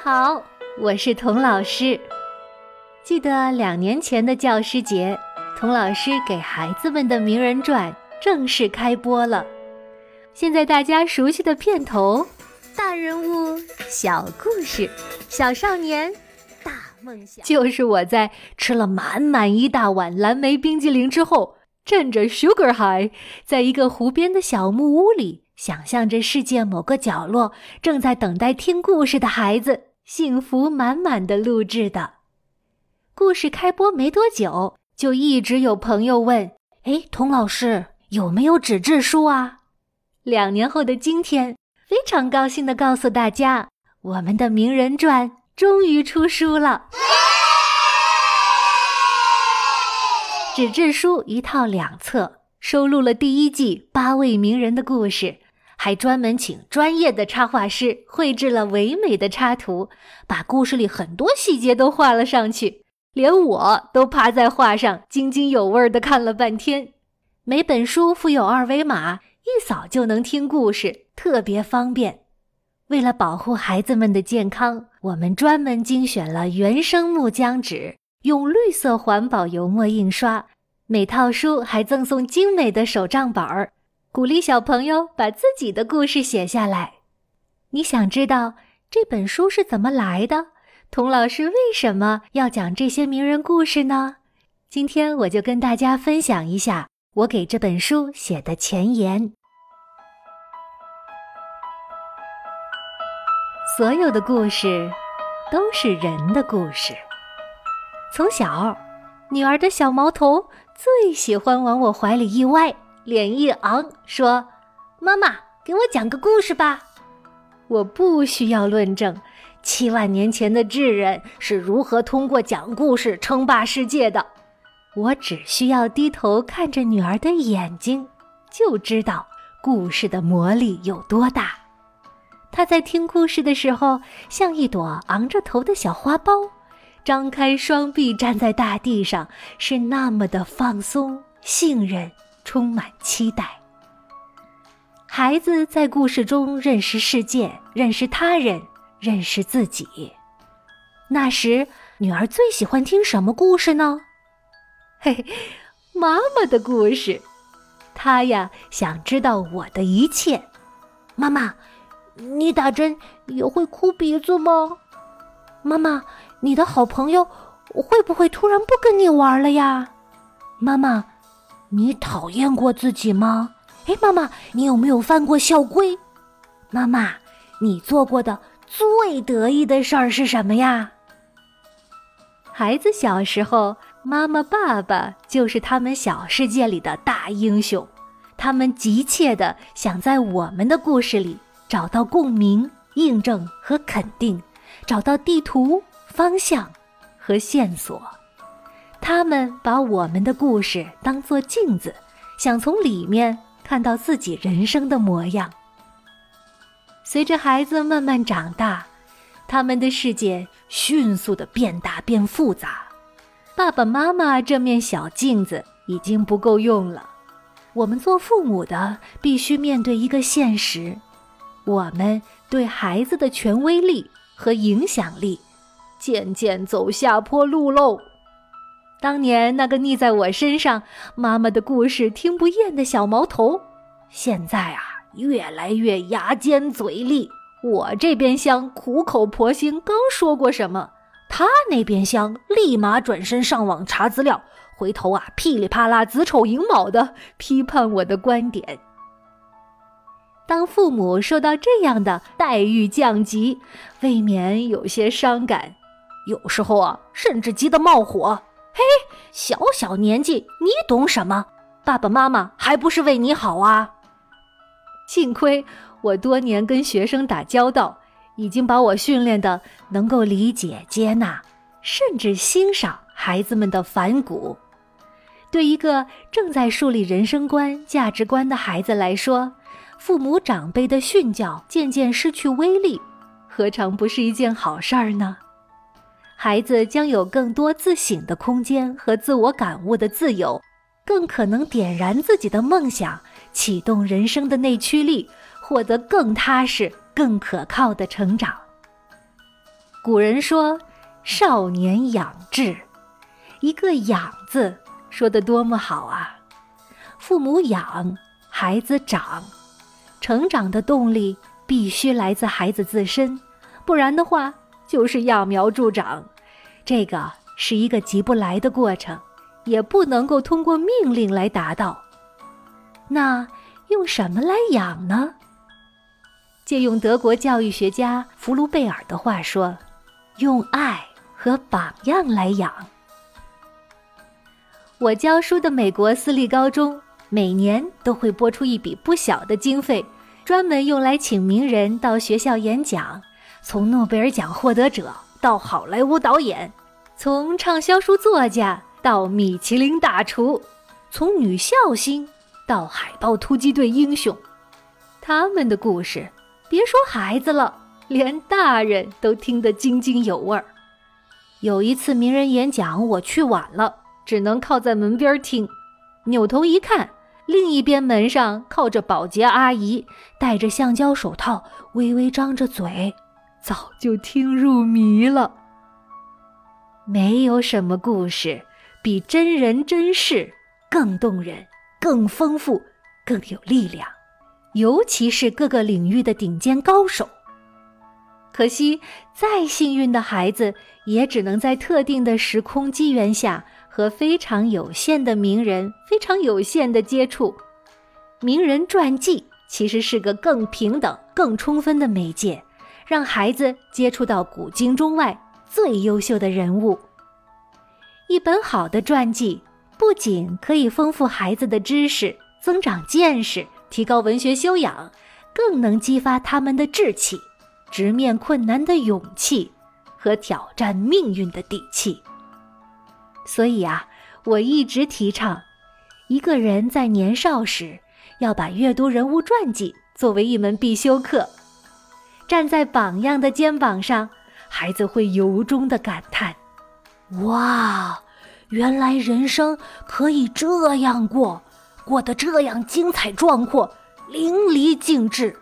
好，我是童老师。记得两年前的教师节，童老师给孩子们的《名人传》正式开播了。现在大家熟悉的片头，大人物、小故事、小少年、大梦想，就是我在吃了满满一大碗蓝莓冰激凌之后，趁着 Sugar High，在一个湖边的小木屋里，想象着世界某个角落正在等待听故事的孩子，幸福满满的录制的。故事开播没多久，就一直有朋友问：“哎，童老师有没有纸质书啊？”两年后的今天，非常高兴地告诉大家，我们的《名人传》终于出书了。纸质书一套两册，收录了第一季八位名人的故事，还专门请专业的插画师绘制了唯美的插图，把故事里很多细节都画了上去，连我都趴在画上津津有味地看了半天。每本书附有二维码。一扫就能听故事，特别方便。为了保护孩子们的健康，我们专门精选了原生木浆纸，用绿色环保油墨印刷。每套书还赠送精美的手账本儿，鼓励小朋友把自己的故事写下来。你想知道这本书是怎么来的？童老师为什么要讲这些名人故事呢？今天我就跟大家分享一下我给这本书写的前言。所有的故事都是人的故事。从小，女儿的小毛头最喜欢往我怀里一歪，脸一昂，说：“妈妈，给我讲个故事吧。”我不需要论证七万年前的智人是如何通过讲故事称霸世界的，我只需要低头看着女儿的眼睛，就知道故事的魔力有多大。他在听故事的时候，像一朵昂着头的小花苞，张开双臂站在大地上，是那么的放松、信任、充满期待。孩子在故事中认识世界，认识他人，认识自己。那时，女儿最喜欢听什么故事呢？嘿嘿，妈妈的故事。她呀，想知道我的一切。妈妈。你打针也会哭鼻子吗？妈妈，你的好朋友会不会突然不跟你玩了呀？妈妈，你讨厌过自己吗？哎，妈妈，你有没有犯过校规？妈妈，你做过的最得意的事儿是什么呀？孩子小时候，妈妈、爸爸就是他们小世界里的大英雄，他们急切的想在我们的故事里。找到共鸣、印证和肯定，找到地图、方向和线索。他们把我们的故事当作镜子，想从里面看到自己人生的模样。随着孩子慢慢长大，他们的世界迅速的变大变复杂。爸爸妈妈这面小镜子已经不够用了，我们做父母的必须面对一个现实。我们对孩子的权威力和影响力渐渐走下坡路喽。当年那个腻在我身上、妈妈的故事听不厌的小毛头，现在啊越来越牙尖嘴利。我这边厢苦口婆心刚说过什么，他那边厢立马转身上网查资料，回头啊噼里啪啦子丑寅卯的批判我的观点。当父母受到这样的待遇降级，未免有些伤感，有时候啊，甚至急得冒火。嘿，小小年纪，你懂什么？爸爸妈妈还不是为你好啊！幸亏我多年跟学生打交道，已经把我训练的能够理解、接纳，甚至欣赏孩子们的反骨。对一个正在树立人生观、价值观的孩子来说，父母长辈的训教渐渐失去威力，何尝不是一件好事儿呢？孩子将有更多自省的空间和自我感悟的自由，更可能点燃自己的梦想，启动人生的内驱力，获得更踏实、更可靠的成长。古人说：“少年养志。”一个“养”字说的多么好啊！父母养，孩子长，成长的动力必须来自孩子自身，不然的话就是揠苗助长。这个是一个急不来的过程，也不能够通过命令来达到。那用什么来养呢？借用德国教育学家弗卢贝尔的话说：“用爱和榜样来养。”我教书的美国私立高中每年都会拨出一笔不小的经费，专门用来请名人到学校演讲，从诺贝尔奖获得者到好莱坞导演，从畅销书作家到米其林大厨，从女校星到海豹突击队英雄，他们的故事。别说孩子了，连大人都听得津津有味儿。有一次名人演讲，我去晚了，只能靠在门边听。扭头一看，另一边门上靠着保洁阿姨，戴着橡胶手套，微微张着嘴，早就听入迷了。没有什么故事比真人真事更动人、更丰富、更有力量。尤其是各个领域的顶尖高手。可惜，再幸运的孩子，也只能在特定的时空机缘下，和非常有限的名人、非常有限的接触。名人传记其实是个更平等、更充分的媒介，让孩子接触到古今中外最优秀的人物。一本好的传记，不仅可以丰富孩子的知识，增长见识。提高文学修养，更能激发他们的志气、直面困难的勇气和挑战命运的底气。所以啊，我一直提倡，一个人在年少时要把阅读人物传记作为一门必修课。站在榜样的肩膀上，孩子会由衷的感叹：“哇，原来人生可以这样过。”过得这样精彩壮阔、淋漓尽致，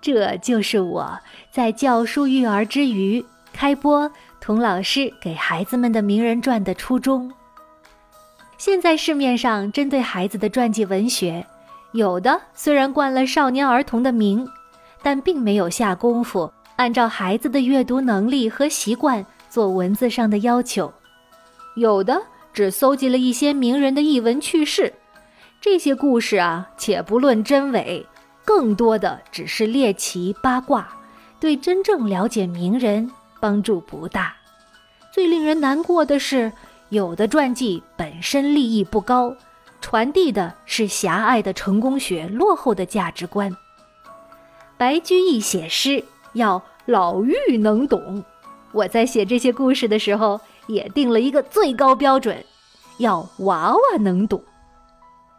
这就是我在教书育儿之余开播童老师给孩子们的名人传的初衷。现在市面上针对孩子的传记文学，有的虽然冠了少年儿童的名，但并没有下功夫按照孩子的阅读能力和习惯做文字上的要求；有的只搜集了一些名人的译文趣事。这些故事啊，且不论真伪，更多的只是猎奇八卦，对真正了解名人帮助不大。最令人难过的是，有的传记本身立意不高，传递的是狭隘的成功学、落后的价值观。白居易写诗要老妪能懂，我在写这些故事的时候，也定了一个最高标准，要娃娃能懂。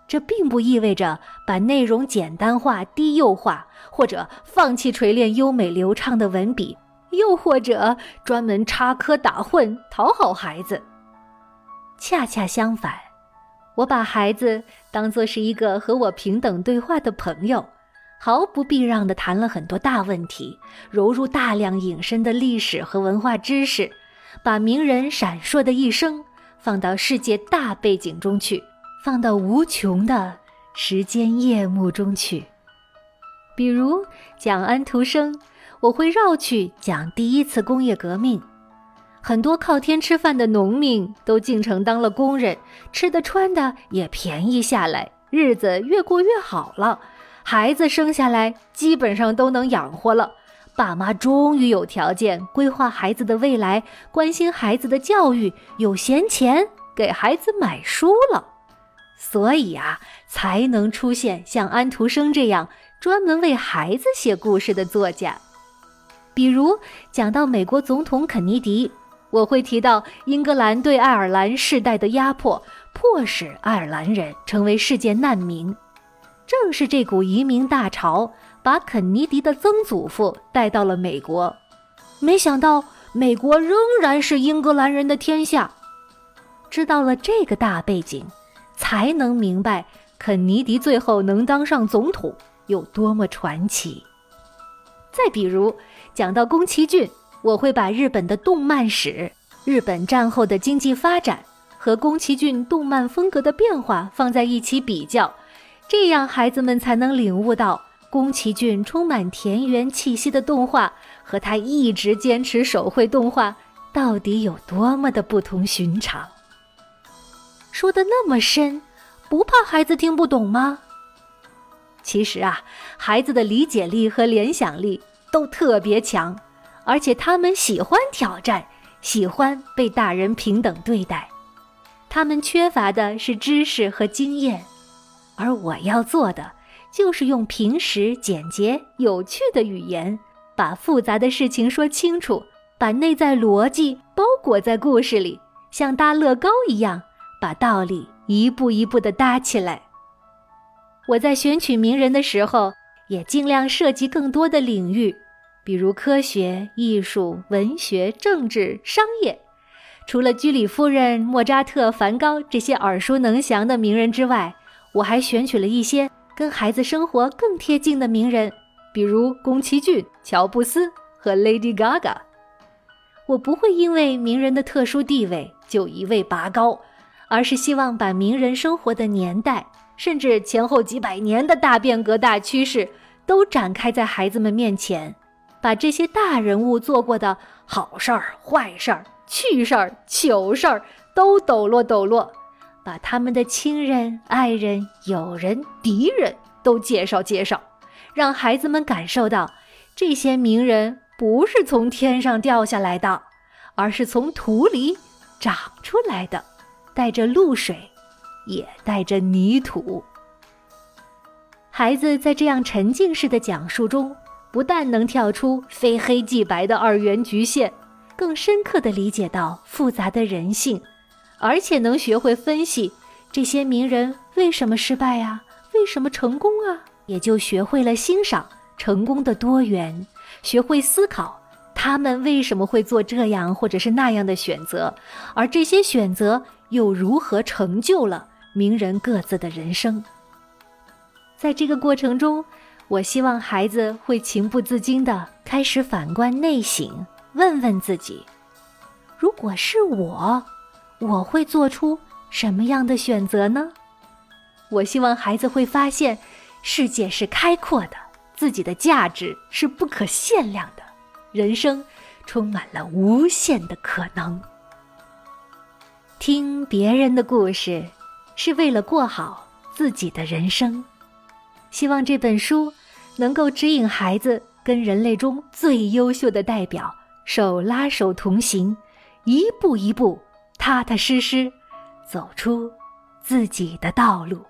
这并不意味着把内容简单化、低幼化，或者放弃锤炼优美流畅的文笔，又或者专门插科打诨讨好孩子。恰恰相反，我把孩子当作是一个和我平等对话的朋友，毫不避让地谈了很多大问题，融入大量隐身的历史和文化知识，把名人闪烁的一生放到世界大背景中去。放到无穷的时间夜幕中去。比如讲安徒生，我会绕去讲第一次工业革命。很多靠天吃饭的农民都进城当了工人，吃的穿的也便宜下来，日子越过越好了。孩子生下来基本上都能养活了，爸妈终于有条件规划孩子的未来，关心孩子的教育，有闲钱给孩子买书了。所以啊，才能出现像安徒生这样专门为孩子写故事的作家。比如讲到美国总统肯尼迪，我会提到英格兰对爱尔兰世代的压迫，迫使爱尔兰人成为世界难民。正是这股移民大潮，把肯尼迪的曾祖父带到了美国。没想到，美国仍然是英格兰人的天下。知道了这个大背景。才能明白肯尼迪最后能当上总统有多么传奇。再比如，讲到宫崎骏，我会把日本的动漫史、日本战后的经济发展和宫崎骏动漫风格的变化放在一起比较，这样孩子们才能领悟到宫崎骏充满田园气息的动画和他一直坚持手绘动画到底有多么的不同寻常。说的那么深，不怕孩子听不懂吗？其实啊，孩子的理解力和联想力都特别强，而且他们喜欢挑战，喜欢被大人平等对待。他们缺乏的是知识和经验，而我要做的就是用平实、简洁、有趣的语言，把复杂的事情说清楚，把内在逻辑包裹在故事里，像搭乐高一样。把道理一步一步地搭起来。我在选取名人的时候，也尽量涉及更多的领域，比如科学、艺术、文学、政治、商业。除了居里夫人、莫扎特、梵高这些耳熟能详的名人之外，我还选取了一些跟孩子生活更贴近的名人，比如宫崎骏、乔布斯和 Lady Gaga。我不会因为名人的特殊地位就一味拔高。而是希望把名人生活的年代，甚至前后几百年的大变革、大趋势，都展开在孩子们面前，把这些大人物做过的好事儿、坏事儿、趣事儿、糗事儿都抖落抖落，把他们的亲人、爱人、友人、敌人都介绍介绍，让孩子们感受到，这些名人不是从天上掉下来的，而是从土里长出来的。带着露水，也带着泥土。孩子在这样沉浸式的讲述中，不但能跳出非黑即白的二元局限，更深刻的理解到复杂的人性，而且能学会分析这些名人为什么失败啊，为什么成功啊，也就学会了欣赏成功的多元，学会思考他们为什么会做这样或者是那样的选择，而这些选择。又如何成就了名人各自的人生？在这个过程中，我希望孩子会情不自禁地开始反观内省，问问自己：如果是我，我会做出什么样的选择呢？我希望孩子会发现，世界是开阔的，自己的价值是不可限量的，人生充满了无限的可能。听别人的故事，是为了过好自己的人生。希望这本书能够指引孩子跟人类中最优秀的代表手拉手同行，一步一步踏踏实实走出自己的道路。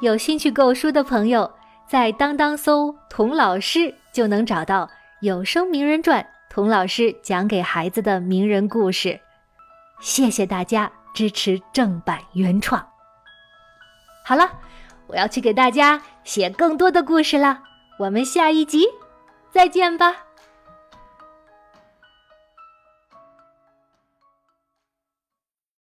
有兴趣购书的朋友，在当当搜“童老师”就能找到《有声名人传》，童老师讲给孩子的名人故事。谢谢大家支持正版原创。好了，我要去给大家写更多的故事了。我们下一集再见吧。